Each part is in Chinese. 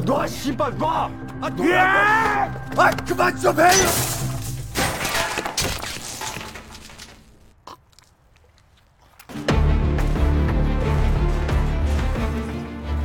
多西北吧！啊，别！哎，可把小朋友。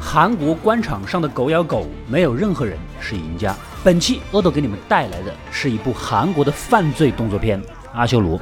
韩国官场上的狗咬狗，没有任何人是赢家。本期阿斗给你们带来的是一部韩国的犯罪动作片《阿修罗》。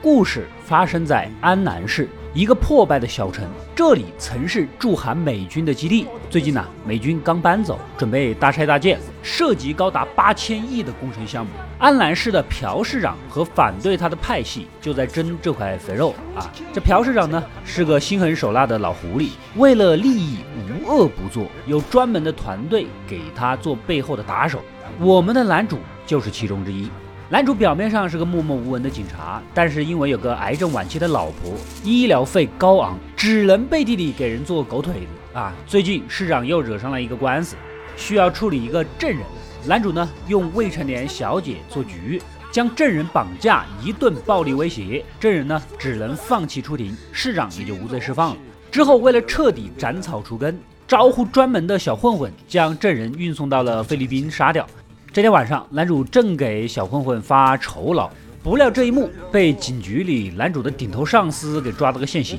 故事发生在安南市一个破败的小城，这里曾是驻韩美军的基地。最近呢，美军刚搬走，准备大拆大建，涉及高达八千亿的工程项目。安南市的朴市长和反对他的派系就在争这块肥肉啊！这朴市长呢是个心狠手辣的老狐狸，为了利益无恶不作，有专门的团队给他做背后的打手。我们的男主就是其中之一。男主表面上是个默默无闻的警察，但是因为有个癌症晚期的老婆，医疗费高昂，只能背地里给人做狗腿子啊。最近市长又惹上了一个官司，需要处理一个证人。男主呢用未成年小姐做局，将证人绑架，一顿暴力威胁，证人呢只能放弃出庭，市长也就无罪释放了。之后为了彻底斩草除根，招呼专门的小混混将证人运送到了菲律宾杀掉。这天晚上，男主正给小混混发酬劳，不料这一幕被警局里男主的顶头上司给抓了个现行。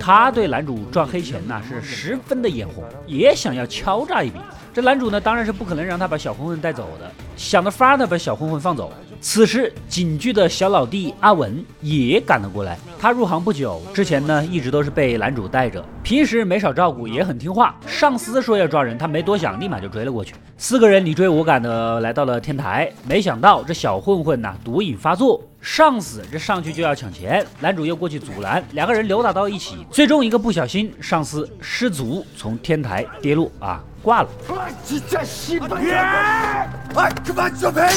他对男主赚黑钱那是十分的眼红，也想要敲诈一笔。这男主呢，当然是不可能让他把小混混带走的，想着法儿把小混混放走。此时，警局的小老弟阿文也赶了过来。他入行不久，之前呢一直都是被男主带着，平时没少照顾，也很听话。上司说要抓人，他没多想，立马就追了过去。四个人你追我赶的来到了天台，没想到这小混混呐毒瘾发作，上司这上去就要抢钱，男主又过去阻拦，两个人扭打到一起，最终一个不小心，上司失足从天台跌落啊，挂了。这西北哎，可把小朋友。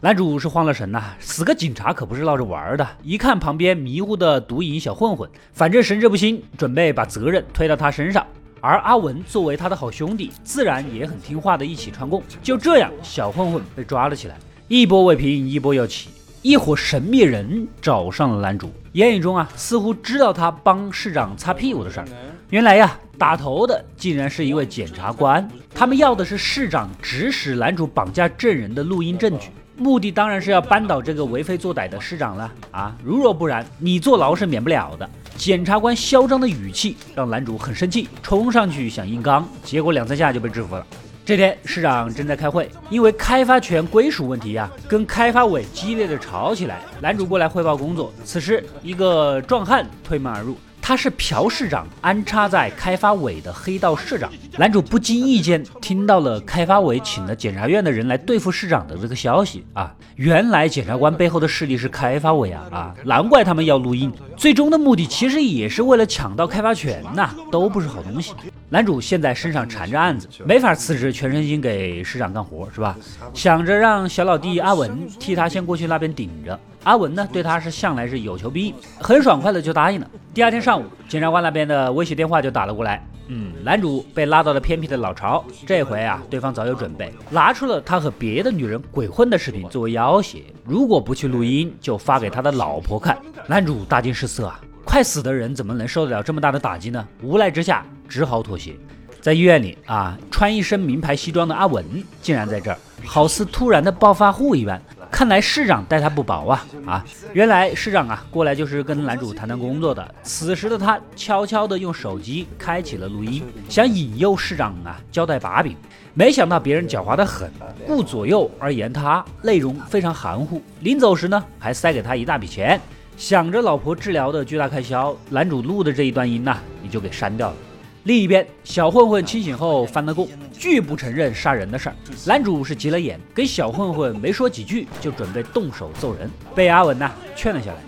男主是慌了神呐，死个警察可不是闹着玩的。一看旁边迷糊的毒瘾小混混，反正神志不清，准备把责任推到他身上。而阿文作为他的好兄弟，自然也很听话的，一起串供。就这样，小混混被抓了起来。一波未平，一波又起，一伙神秘人找上了男主，言语中啊，似乎知道他帮市长擦屁股的事儿。原来呀，打头的竟然是一位检察官，他们要的是市长指使男主绑架证人的录音证据。目的当然是要扳倒这个为非作歹的市长了啊！如若不然，你坐牢是免不了的。检察官嚣张的语气让男主很生气，冲上去想硬刚，结果两三下就被制服了。这天，市长正在开会，因为开发权归属问题呀，跟开发委激烈的吵起来。男主过来汇报工作，此时一个壮汉推门而入。他是朴市长安插在开发委的黑道市长。男主不经意间听到了开发委请了检察院的人来对付市长的这个消息啊！原来检察官背后的势力是开发委啊啊！难怪他们要录音，最终的目的其实也是为了抢到开发权呐，都不是好东西。男主现在身上缠着案子，没法辞职，全身心给市长干活是吧？想着让小老弟阿文替他先过去那边顶着。阿文呢，对他是向来是有求必应，很爽快的就答应了。第二天上午，检察官那边的威胁电话就打了过来。嗯，男主被拉到了偏僻的老巢，这回啊，对方早有准备，拿出了他和别的女人鬼混的视频作为要挟，如果不去录音，就发给他的老婆看。男主大惊失色啊，快死的人怎么能受得了这么大的打击呢？无奈之下，只好妥协。在医院里啊，穿一身名牌西装的阿文竟然在这儿，好似突然的暴发户一般。看来市长待他不薄啊啊！原来市长啊过来就是跟男主谈谈工作的。此时的他悄悄地用手机开启了录音，想引诱市长啊交代把柄。没想到别人狡猾得很，顾左右而言他，内容非常含糊。临走时呢，还塞给他一大笔钱。想着老婆治疗的巨大开销，男主录的这一段音呐，也就给删掉了。另一边，小混混清醒后翻了供，拒不承认杀人的事儿。男主是急了眼，跟小混混没说几句，就准备动手揍人，被阿文呐劝了下来。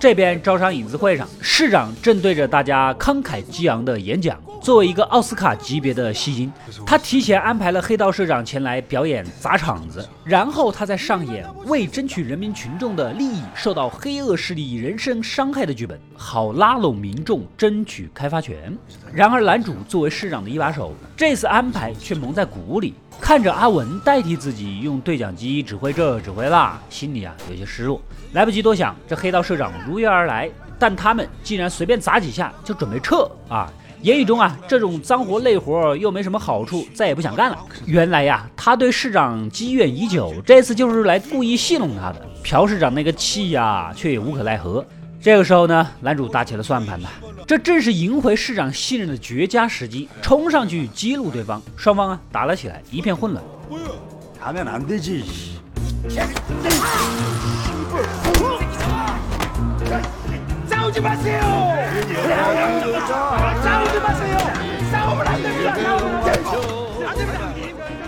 这边招商引资会上，市长正对着大家慷慨激昂的演讲，作为一个奥斯卡级别的戏精，他提前安排了黑道社长前来表演砸场子，然后他再上演为争取人民群众的利益受到黑恶势力人身伤害的剧本，好拉拢民众争取开发权。然而男主作为市长的一把手，这次安排却蒙在鼓里，看着阿文代替自己用对讲机指挥这指挥那，心里啊有些失落。来不及多想，这黑道社长如约而来，但他们竟然随便砸几下就准备撤啊！言语中啊，这种脏活累活又没什么好处，再也不想干了。原来呀，他对市长积怨已久，这次就是来故意戏弄他的。朴市长那个气呀，却也无可奈何。这个时候呢，男主打起了算盘呐，这正是赢回市长信任的绝佳时机，冲上去激怒对方，双方啊打了起来，一片混乱。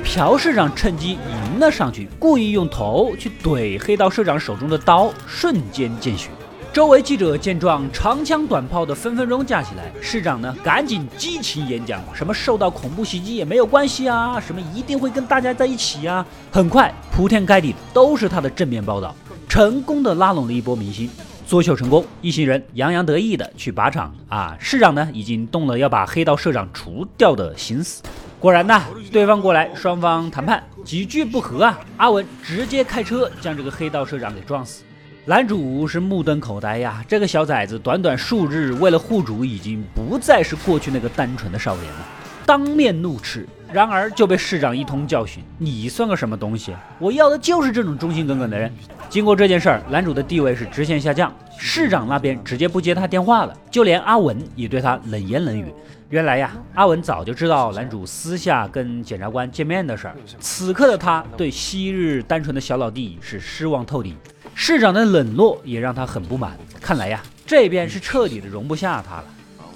朴市长趁机迎了上去，故意用头去怼黑道社长手中的刀，瞬间见血。周围记者见状，长枪短炮的分分钟架起来。市长呢，赶紧激情演讲，什么受到恐怖袭击也没有关系啊，什么一定会跟大家在一起呀。很快，铺天盖地都是他的正面报道，成功的拉拢了一波明星。作秀成功，一行人洋洋得意的去靶场啊！市长呢，已经动了要把黑道社长除掉的心思。果然呐，对方过来，双方谈判几句不和啊，阿文直接开车将这个黑道社长给撞死。男主是目瞪口呆呀，这个小崽子短短数日，为了护主，已经不再是过去那个单纯的少年了，当面怒斥。然而就被市长一通教训，你算个什么东西？我要的就是这种忠心耿耿的人。经过这件事儿，男主的地位是直线下降，市长那边直接不接他电话了，就连阿文也对他冷言冷语。原来呀，阿文早就知道男主私下跟检察官见面的事儿，此刻的他对昔日单纯的小老弟是失望透顶。市长的冷落也让他很不满，看来呀，这边是彻底的容不下他了。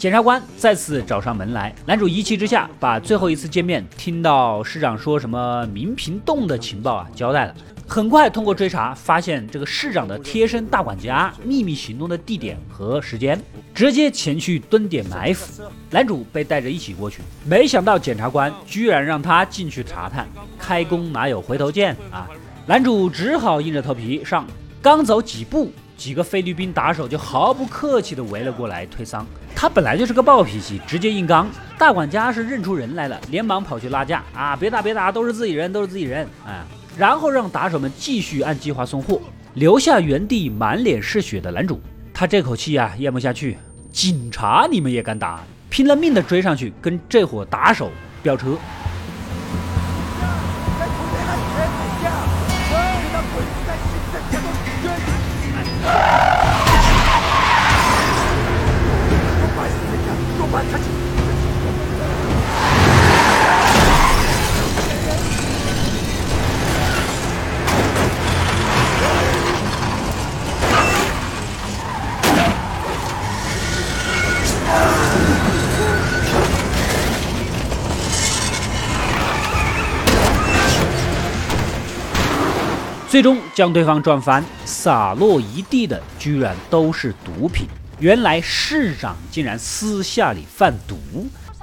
检察官再次找上门来，男主一气之下把最后一次见面听到市长说什么明平洞的情报啊交代了。很快通过追查发现这个市长的贴身大管家秘密行动的地点和时间，直接前去蹲点埋伏。男主被带着一起过去，没想到检察官居然让他进去查探，开弓哪有回头箭啊！男主只好硬着头皮上，刚走几步。几个菲律宾打手就毫不客气地围了过来推搡，他本来就是个暴脾气，直接硬刚。大管家是认出人来了，连忙跑去拉架啊！别打别打，都是自己人，都是自己人啊！然后让打手们继续按计划送货，留下原地满脸是血的男主。他这口气啊咽不下去，警察你们也敢打？拼了命的追上去跟这伙打手飙车。最终将对方撞翻，洒落一地的居然都是毒品。原来市长竟然私下里贩毒，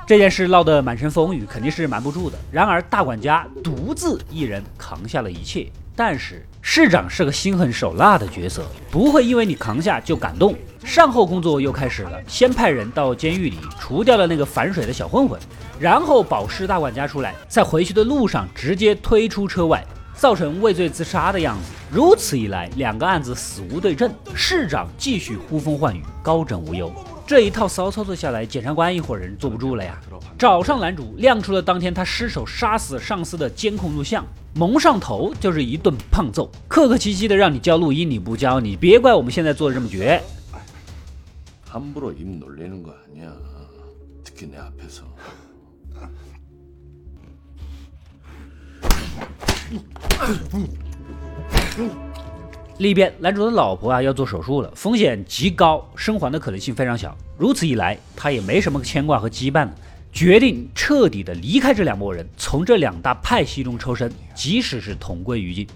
这件事闹得满城风雨，肯定是瞒不住的。然而大管家独自一人扛下了一切。但是市长是个心狠手辣的角色，不会因为你扛下就感动。善后工作又开始了，先派人到监狱里除掉了那个反水的小混混，然后保释大管家出来，在回去的路上直接推出车外。造成畏罪自杀的样子，如此一来，两个案子死无对证，市长继续呼风唤雨，高枕无忧。这一套骚操作下来，检察官一伙人坐不住了呀，找上男主，亮出了当天他失手杀死上司的监控录像，蒙上头就是一顿胖揍，客客气气的让你交录音，你不交，你别怪我们现在做的这么绝。另一边，男主的老婆啊要做手术了，风险极高，生还的可能性非常小。如此一来，他也没什么牵挂和羁绊了，决定彻底的离开这两拨人，从这两大派系中抽身，即使是同归于尽。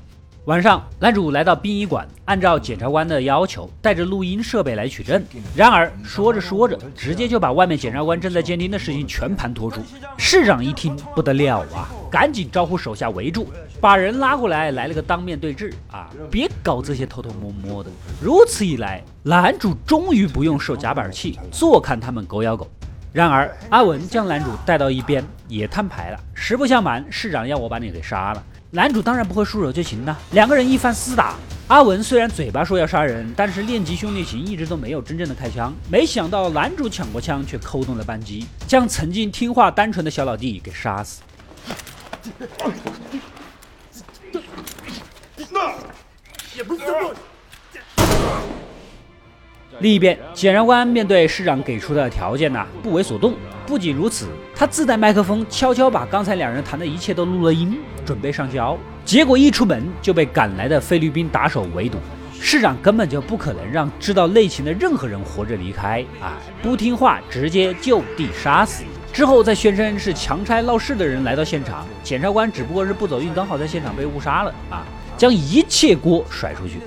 晚上，男主来到殡仪馆，按照检察官的要求，带着录音设备来取证。然而说着说着，直接就把外面检察官正在监听的事情全盘托出。市长一听不得了啊，赶紧招呼手下围住，把人拉过来，来了个当面对质啊！别搞这些偷偷摸摸的。如此一来，男主终于不用受夹板气，坐看他们狗咬狗。然而阿文将男主带到一边，也摊牌了。实不相瞒，市长要我把你给杀了。男主当然不会束手就擒的，两个人一番厮打。阿文虽然嘴巴说要杀人，但是练级兄弟情一直都没有真正的开枪。没想到男主抢过枪，却扣动了扳机，将曾经听话单纯的小老弟给杀死。另一边，检察官面对市长给出的条件呢，不为所动。不仅如此，他自带麦克风，悄悄把刚才两人谈的一切都录了音，准备上交。结果一出门就被赶来的菲律宾打手围堵。市长根本就不可能让知道内情的任何人活着离开，啊，不听话直接就地杀死。之后再宣称是强拆闹事的人来到现场，检察官只不过是不走运，刚好在现场被误杀了啊，将一切锅甩出去。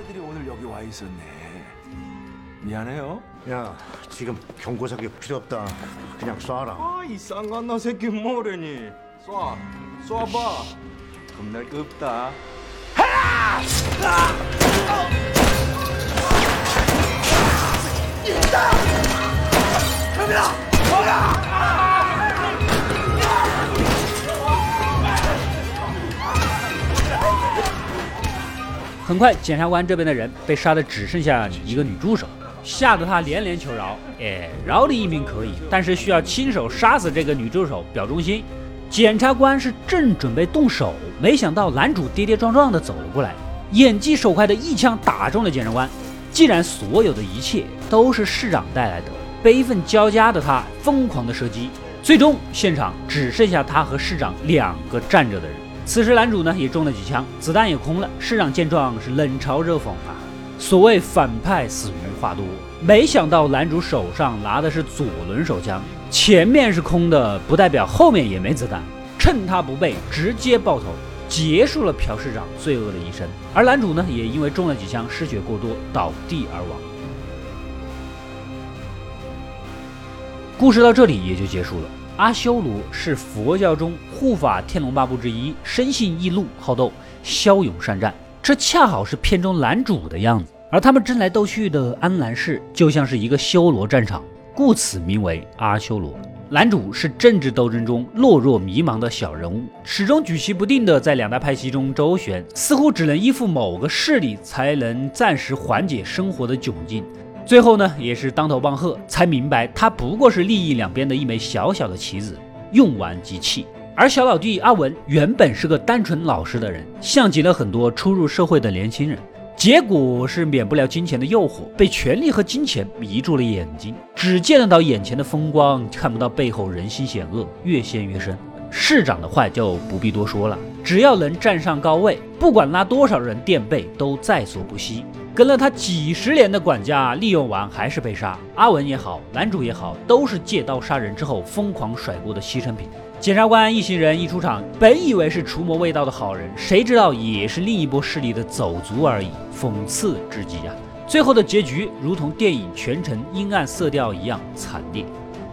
很快，检察官这边的人被杀的只剩下一个女助手，吓得他连连求饶。哎，饶你一命可以，但是需要亲手杀死这个女助手表忠心。检察官是正准备动手，没想到男主跌跌撞撞的走了过来，眼疾手快的一枪打中了检察官。既然所有的一切都是市长带来的，悲愤交加的他疯狂的射击，最终现场只剩下他和市长两个站着的人。此时男主呢也中了几枪，子弹也空了。市长见状是冷嘲热讽啊，所谓反派死于话多，没想到男主手上拿的是左轮手枪，前面是空的，不代表后面也没子弹。趁他不备，直接爆头，结束了朴市长罪恶的一生。而男主呢也因为中了几枪，失血过多，倒地而亡。故事到这里也就结束了。阿修罗是佛教中护法天龙八部之一，生性易怒好斗，骁勇善战，这恰好是片中男主的样子。而他们争来斗去的安南市，就像是一个修罗战场，故此名为阿修罗。男主是政治斗争中懦弱迷茫的小人物，始终举棋不定的在两大派系中周旋，似乎只能依附某个势力才能暂时缓解生活的窘境。最后呢，也是当头棒喝，才明白他不过是利益两边的一枚小小的棋子，用完即弃。而小老弟阿文原本是个单纯老实的人，像极了很多初入社会的年轻人。结果是免不了金钱的诱惑，被权力和金钱迷住了眼睛，只见得到眼前的风光，看不到背后人心险恶，越陷越深。市长的坏就不必多说了，只要能站上高位，不管拉多少人垫背，都在所不惜。跟了他几十年的管家利用完还是被杀，阿文也好，男主也好，都是借刀杀人之后疯狂甩锅的牺牲品。检察官一行人一出场，本以为是除魔卫道的好人，谁知道也是另一波势力的走卒而已，讽刺至极啊！最后的结局如同电影全程阴暗色调一样惨烈。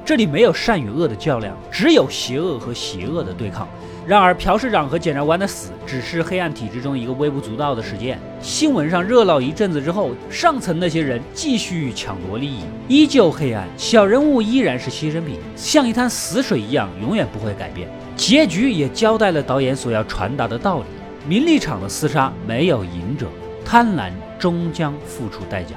这里没有善与恶的较量，只有邪恶和邪恶的对抗。然而，朴市长和检察官的死只是黑暗体制中一个微不足道的事件。新闻上热闹一阵子之后，上层那些人继续抢夺利益，依旧黑暗，小人物依然是牺牲品，像一滩死水一样，永远不会改变。结局也交代了导演所要传达的道理：名利场的厮杀没有赢者，贪婪终将付出代价。